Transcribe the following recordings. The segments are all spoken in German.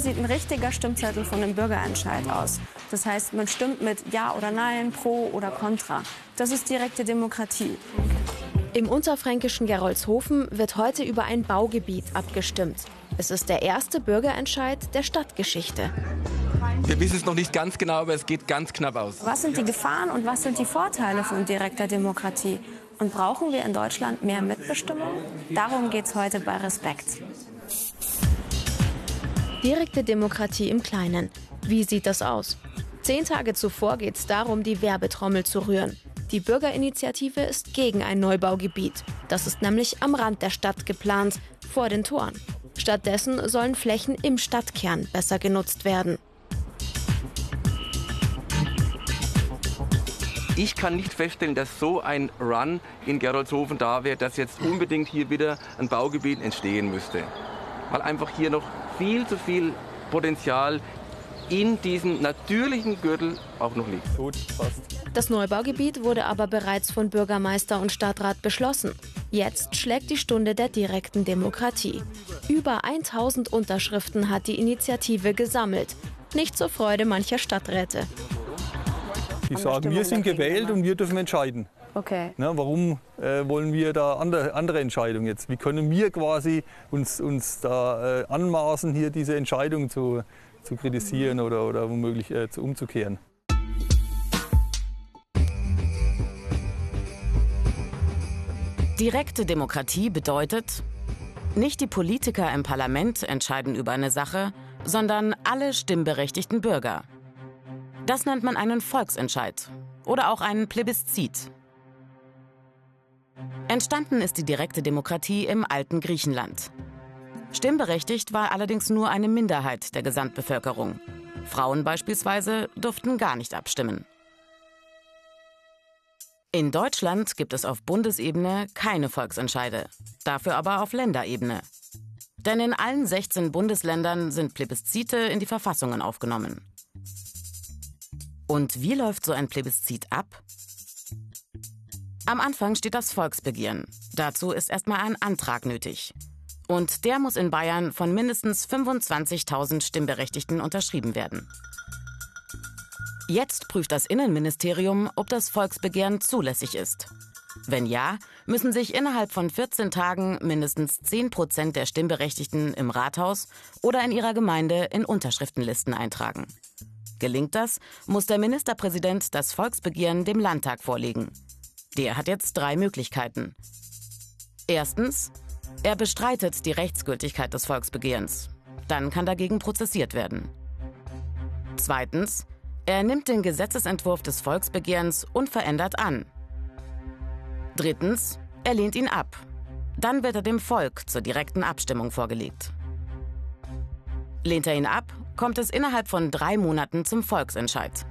Sieht ein richtiger Stimmzettel von einem Bürgerentscheid aus. Das heißt, man stimmt mit Ja oder Nein, Pro oder Contra. Das ist direkte Demokratie. Im unterfränkischen Gerolzhofen wird heute über ein Baugebiet abgestimmt. Es ist der erste Bürgerentscheid der Stadtgeschichte. Wir wissen es noch nicht ganz genau, aber es geht ganz knapp aus. Was sind die Gefahren und was sind die Vorteile von direkter Demokratie? Und brauchen wir in Deutschland mehr Mitbestimmung? Darum geht es heute bei Respekt. Direkte Demokratie im Kleinen. Wie sieht das aus? Zehn Tage zuvor geht es darum, die Werbetrommel zu rühren. Die Bürgerinitiative ist gegen ein Neubaugebiet. Das ist nämlich am Rand der Stadt geplant, vor den Toren. Stattdessen sollen Flächen im Stadtkern besser genutzt werden. Ich kann nicht feststellen, dass so ein Run in Geroldshofen da wäre, dass jetzt unbedingt hier wieder ein Baugebiet entstehen müsste. Weil einfach hier noch viel zu viel Potenzial in diesem natürlichen Gürtel auch noch liegt. Gut, passt. Das Neubaugebiet wurde aber bereits von Bürgermeister und Stadtrat beschlossen. Jetzt schlägt die Stunde der direkten Demokratie. Über 1000 Unterschriften hat die Initiative gesammelt. Nicht zur Freude mancher Stadträte. Die sagen, wir sind gewählt und wir dürfen entscheiden. Okay. Na, warum äh, wollen wir da andere, andere Entscheidungen jetzt? Wie können wir quasi uns, uns da äh, anmaßen, hier diese Entscheidung zu, zu kritisieren oder, oder womöglich äh, zu, umzukehren? Direkte Demokratie bedeutet, nicht die Politiker im Parlament entscheiden über eine Sache, sondern alle stimmberechtigten Bürger. Das nennt man einen Volksentscheid oder auch einen Plebiszit. Entstanden ist die direkte Demokratie im alten Griechenland. Stimmberechtigt war allerdings nur eine Minderheit der Gesamtbevölkerung. Frauen beispielsweise durften gar nicht abstimmen. In Deutschland gibt es auf Bundesebene keine Volksentscheide, dafür aber auf Länderebene. Denn in allen 16 Bundesländern sind Plebiszite in die Verfassungen aufgenommen. Und wie läuft so ein Plebiszit ab? Am Anfang steht das Volksbegehren. Dazu ist erstmal ein Antrag nötig. Und der muss in Bayern von mindestens 25.000 Stimmberechtigten unterschrieben werden. Jetzt prüft das Innenministerium, ob das Volksbegehren zulässig ist. Wenn ja, müssen sich innerhalb von 14 Tagen mindestens 10 Prozent der Stimmberechtigten im Rathaus oder in ihrer Gemeinde in Unterschriftenlisten eintragen. Gelingt das, muss der Ministerpräsident das Volksbegehren dem Landtag vorlegen. Der hat jetzt drei Möglichkeiten. Erstens, er bestreitet die Rechtsgültigkeit des Volksbegehrens. Dann kann dagegen prozessiert werden. Zweitens, er nimmt den Gesetzesentwurf des Volksbegehrens unverändert an. Drittens, er lehnt ihn ab. Dann wird er dem Volk zur direkten Abstimmung vorgelegt. Lehnt er ihn ab, kommt es innerhalb von drei Monaten zum Volksentscheid.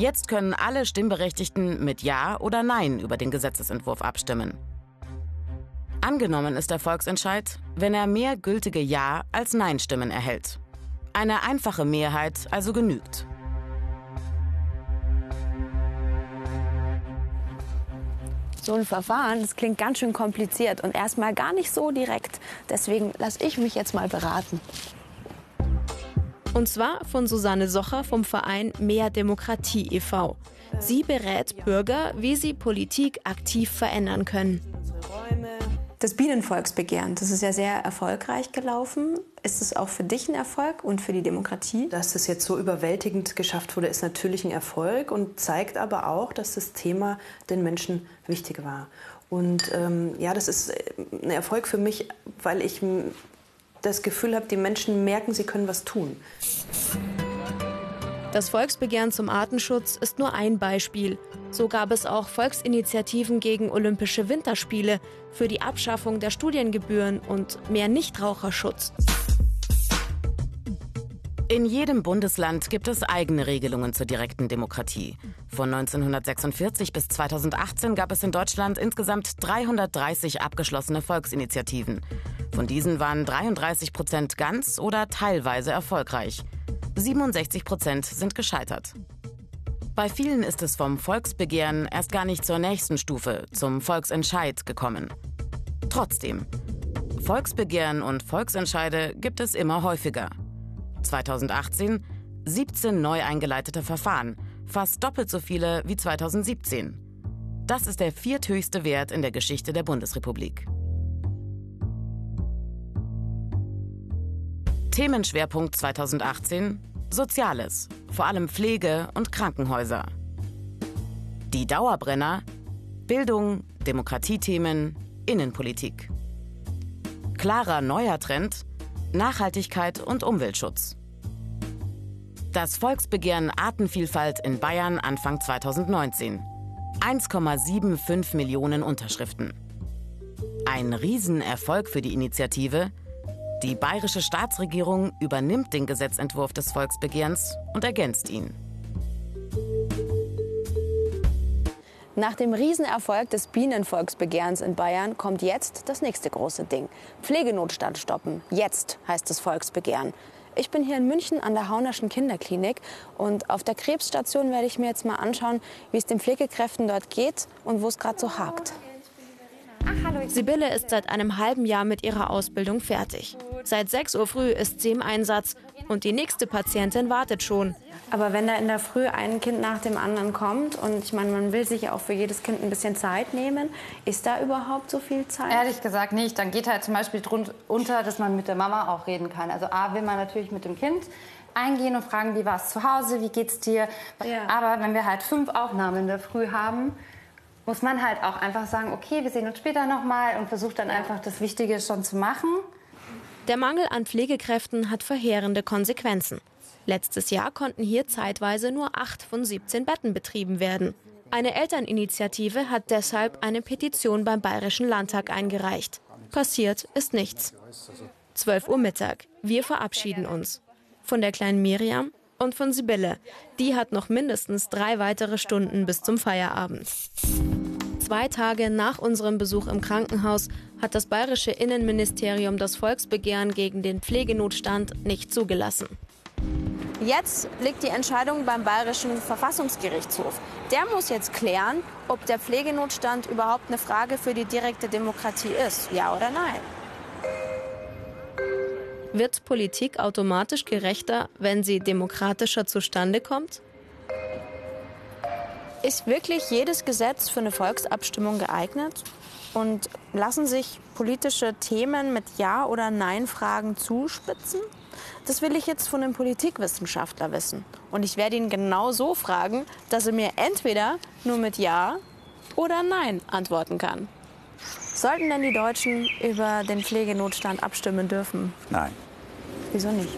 Jetzt können alle Stimmberechtigten mit Ja oder Nein über den Gesetzesentwurf abstimmen. Angenommen ist der Volksentscheid, wenn er mehr gültige Ja als Nein-Stimmen erhält. Eine einfache Mehrheit also genügt. So ein Verfahren, das klingt ganz schön kompliziert und erstmal gar nicht so direkt. Deswegen lasse ich mich jetzt mal beraten. Und zwar von Susanne Socher vom Verein Mehr Demokratie e.V. Sie berät Bürger, wie sie Politik aktiv verändern können. Das Bienenvolksbegehren, das ist ja sehr erfolgreich gelaufen. Ist es auch für dich ein Erfolg und für die Demokratie? Dass es jetzt so überwältigend geschafft wurde, ist natürlich ein Erfolg und zeigt aber auch, dass das Thema den Menschen wichtig war. Und ähm, ja, das ist ein Erfolg für mich, weil ich das Gefühl habe, die Menschen merken, sie können was tun. Das Volksbegehren zum Artenschutz ist nur ein Beispiel. So gab es auch Volksinitiativen gegen Olympische Winterspiele, für die Abschaffung der Studiengebühren und mehr Nichtraucherschutz. In jedem Bundesland gibt es eigene Regelungen zur direkten Demokratie. Von 1946 bis 2018 gab es in Deutschland insgesamt 330 abgeschlossene Volksinitiativen. Von diesen waren 33 Prozent ganz oder teilweise erfolgreich. 67 Prozent sind gescheitert. Bei vielen ist es vom Volksbegehren erst gar nicht zur nächsten Stufe, zum Volksentscheid gekommen. Trotzdem, Volksbegehren und Volksentscheide gibt es immer häufiger. 2018 17 neu eingeleitete Verfahren, fast doppelt so viele wie 2017. Das ist der vierthöchste Wert in der Geschichte der Bundesrepublik. Themenschwerpunkt 2018 Soziales, vor allem Pflege und Krankenhäuser. Die Dauerbrenner Bildung, Demokratiethemen, Innenpolitik. Klarer neuer Trend Nachhaltigkeit und Umweltschutz. Das Volksbegehren Artenvielfalt in Bayern Anfang 2019. 1,75 Millionen Unterschriften. Ein Riesenerfolg für die Initiative. Die bayerische Staatsregierung übernimmt den Gesetzentwurf des Volksbegehrens und ergänzt ihn. Nach dem Riesenerfolg des Bienenvolksbegehrens in Bayern kommt jetzt das nächste große Ding. Pflegenotstand stoppen. Jetzt heißt das Volksbegehren. Ich bin hier in München an der Haunerschen Kinderklinik und auf der Krebsstation werde ich mir jetzt mal anschauen, wie es den Pflegekräften dort geht und wo es gerade so hakt. Sibylle ist seit einem halben Jahr mit ihrer Ausbildung fertig. Seit 6 Uhr früh ist sie im Einsatz und die nächste Patientin wartet schon. Aber wenn da in der Früh ein Kind nach dem anderen kommt und ich meine, man will sich ja auch für jedes Kind ein bisschen Zeit nehmen, ist da überhaupt so viel Zeit? Ehrlich gesagt nicht. Dann geht halt zum Beispiel drunter, dass man mit der Mama auch reden kann. Also A will man natürlich mit dem Kind eingehen und fragen, wie war es zu Hause, wie geht's dir. Ja. Aber wenn wir halt fünf Aufnahmen in der Früh haben, muss man halt auch einfach sagen, okay, wir sehen uns später nochmal und versucht dann einfach das Wichtige schon zu machen. Der Mangel an Pflegekräften hat verheerende Konsequenzen. Letztes Jahr konnten hier zeitweise nur acht von 17 Betten betrieben werden. Eine Elterninitiative hat deshalb eine Petition beim Bayerischen Landtag eingereicht. Passiert ist nichts. 12 Uhr Mittag. Wir verabschieden uns. Von der kleinen Miriam und von Sibylle. Die hat noch mindestens drei weitere Stunden bis zum Feierabend. Zwei Tage nach unserem Besuch im Krankenhaus hat das bayerische Innenministerium das Volksbegehren gegen den Pflegenotstand nicht zugelassen. Jetzt liegt die Entscheidung beim Bayerischen Verfassungsgerichtshof. Der muss jetzt klären, ob der Pflegenotstand überhaupt eine Frage für die direkte Demokratie ist. Ja oder nein? Wird Politik automatisch gerechter, wenn sie demokratischer zustande kommt? Ist wirklich jedes Gesetz für eine Volksabstimmung geeignet? Und lassen sich politische Themen mit Ja- oder Nein-Fragen zuspitzen? Das will ich jetzt von einem Politikwissenschaftler wissen. Und ich werde ihn genau so fragen, dass er mir entweder nur mit Ja oder Nein antworten kann. Sollten denn die Deutschen über den Pflegenotstand abstimmen dürfen? Nein. Wieso nicht?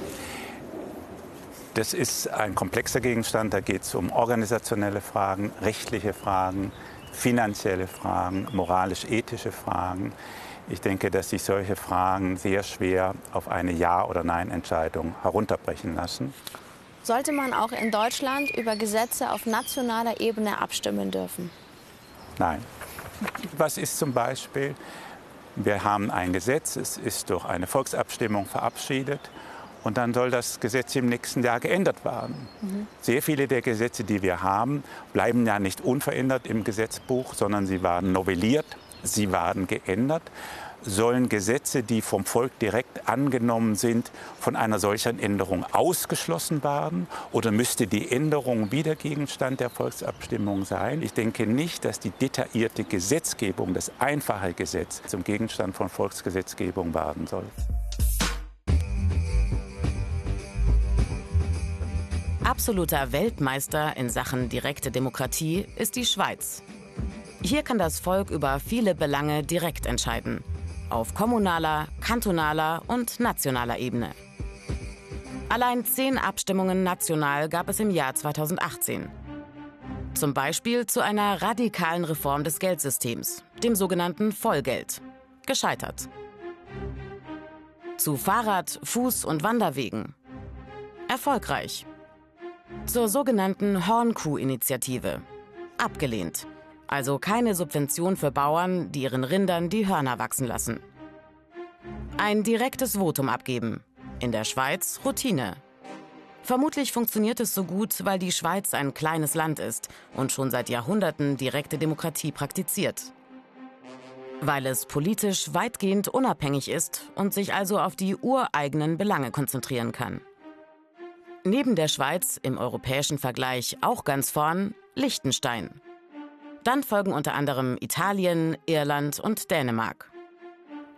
Das ist ein komplexer Gegenstand. Da geht es um organisationelle Fragen, rechtliche Fragen, finanzielle Fragen, moralisch-ethische Fragen. Ich denke, dass sich solche Fragen sehr schwer auf eine Ja- oder Nein-Entscheidung herunterbrechen lassen. Sollte man auch in Deutschland über Gesetze auf nationaler Ebene abstimmen dürfen? Nein. Was ist zum Beispiel? Wir haben ein Gesetz, es ist durch eine Volksabstimmung verabschiedet und dann soll das Gesetz im nächsten Jahr geändert werden. Mhm. Sehr viele der Gesetze, die wir haben, bleiben ja nicht unverändert im Gesetzbuch, sondern sie waren novelliert sie waren geändert, sollen Gesetze, die vom Volk direkt angenommen sind, von einer solchen Änderung ausgeschlossen werden? Oder müsste die Änderung wieder Gegenstand der Volksabstimmung sein? Ich denke nicht, dass die detaillierte Gesetzgebung, das einfache Gesetz, zum Gegenstand von Volksgesetzgebung werden soll. Absoluter Weltmeister in Sachen direkte Demokratie ist die Schweiz. Hier kann das Volk über viele Belange direkt entscheiden. Auf kommunaler, kantonaler und nationaler Ebene. Allein zehn Abstimmungen national gab es im Jahr 2018. Zum Beispiel zu einer radikalen Reform des Geldsystems, dem sogenannten Vollgeld. Gescheitert. Zu Fahrrad-, Fuß- und Wanderwegen. Erfolgreich. Zur sogenannten Hornkuh-Initiative. Abgelehnt. Also keine Subvention für Bauern, die ihren Rindern die Hörner wachsen lassen. Ein direktes Votum abgeben. In der Schweiz Routine. Vermutlich funktioniert es so gut, weil die Schweiz ein kleines Land ist und schon seit Jahrhunderten direkte Demokratie praktiziert. Weil es politisch weitgehend unabhängig ist und sich also auf die ureigenen Belange konzentrieren kann. Neben der Schweiz im europäischen Vergleich auch ganz vorn Liechtenstein. Dann folgen unter anderem Italien, Irland und Dänemark.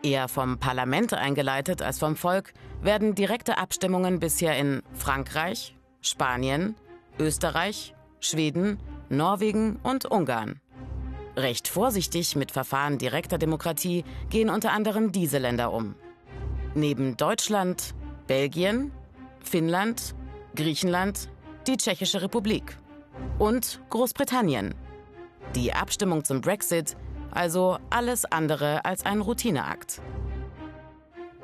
Eher vom Parlament eingeleitet als vom Volk werden direkte Abstimmungen bisher in Frankreich, Spanien, Österreich, Schweden, Norwegen und Ungarn. Recht vorsichtig mit Verfahren direkter Demokratie gehen unter anderem diese Länder um. Neben Deutschland, Belgien, Finnland, Griechenland, die Tschechische Republik und Großbritannien. Die Abstimmung zum Brexit also alles andere als ein Routineakt.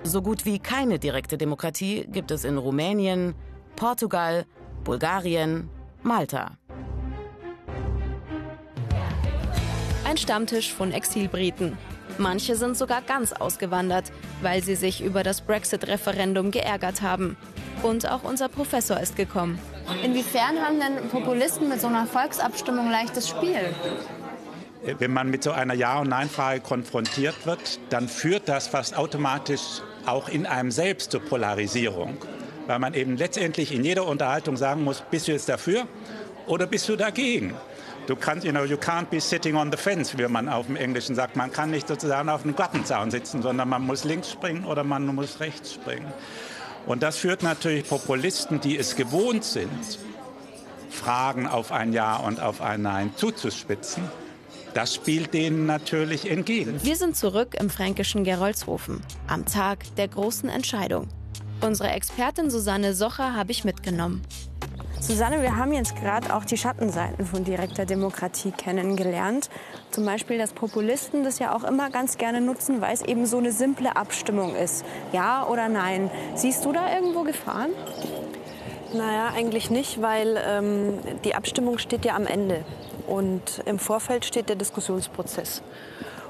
So gut wie keine direkte Demokratie gibt es in Rumänien, Portugal, Bulgarien, Malta. Ein Stammtisch von Exilbriten. Manche sind sogar ganz ausgewandert, weil sie sich über das Brexit-Referendum geärgert haben. Und auch unser Professor ist gekommen. Inwiefern haben denn Populisten mit so einer Volksabstimmung leichtes Spiel? Wenn man mit so einer Ja- und Nein-Frage konfrontiert wird, dann führt das fast automatisch auch in einem selbst zur Polarisierung. Weil man eben letztendlich in jeder Unterhaltung sagen muss, bist du jetzt dafür oder bist du dagegen? Du kannst, you know, you can't be sitting on the fence, wie man auf dem Englischen sagt. Man kann nicht sozusagen auf dem Gartenzaun sitzen, sondern man muss links springen oder man muss rechts springen. Und das führt natürlich Populisten, die es gewohnt sind, Fragen auf ein Ja und auf ein Nein zuzuspitzen, das spielt denen natürlich entgegen. Wir sind zurück im fränkischen Gerolzhofen, am Tag der großen Entscheidung. Unsere Expertin Susanne Socher habe ich mitgenommen. Susanne, wir haben jetzt gerade auch die Schattenseiten von direkter Demokratie kennengelernt. Zum Beispiel, dass Populisten das ja auch immer ganz gerne nutzen, weil es eben so eine simple Abstimmung ist. Ja oder nein. Siehst du da irgendwo Gefahren? Naja, eigentlich nicht, weil ähm, die Abstimmung steht ja am Ende. Und im Vorfeld steht der Diskussionsprozess.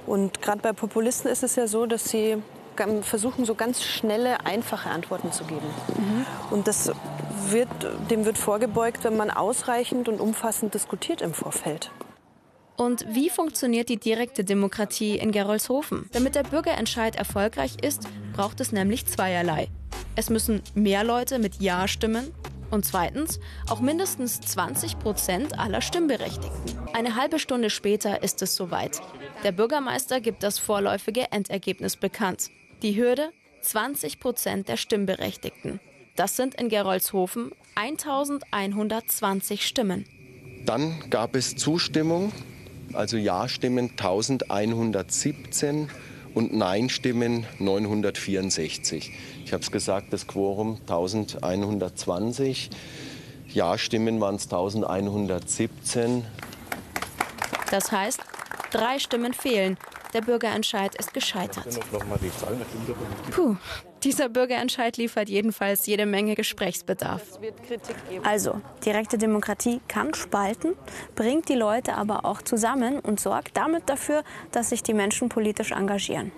Und gerade bei Populisten ist es ja so, dass sie versuchen, so ganz schnelle, einfache Antworten zu geben. Mhm. Und das wird, dem wird vorgebeugt, wenn man ausreichend und umfassend diskutiert im Vorfeld. Und wie funktioniert die direkte Demokratie in Gerolzhofen? Damit der Bürgerentscheid erfolgreich ist, braucht es nämlich zweierlei. Es müssen mehr Leute mit Ja stimmen und zweitens auch mindestens 20 Prozent aller Stimmberechtigten. Eine halbe Stunde später ist es soweit. Der Bürgermeister gibt das vorläufige Endergebnis bekannt. Die Hürde 20 Prozent der Stimmberechtigten. Das sind in Gerolzhofen 1120 Stimmen. Dann gab es Zustimmung, also Ja-Stimmen 1117 und Nein-Stimmen 964. Ich habe es gesagt, das Quorum 1120. Ja-Stimmen waren es 1117. Das heißt, drei Stimmen fehlen. Der Bürgerentscheid ist gescheitert. Puh, dieser Bürgerentscheid liefert jedenfalls jede Menge Gesprächsbedarf. Also, direkte Demokratie kann spalten, bringt die Leute aber auch zusammen und sorgt damit dafür, dass sich die Menschen politisch engagieren.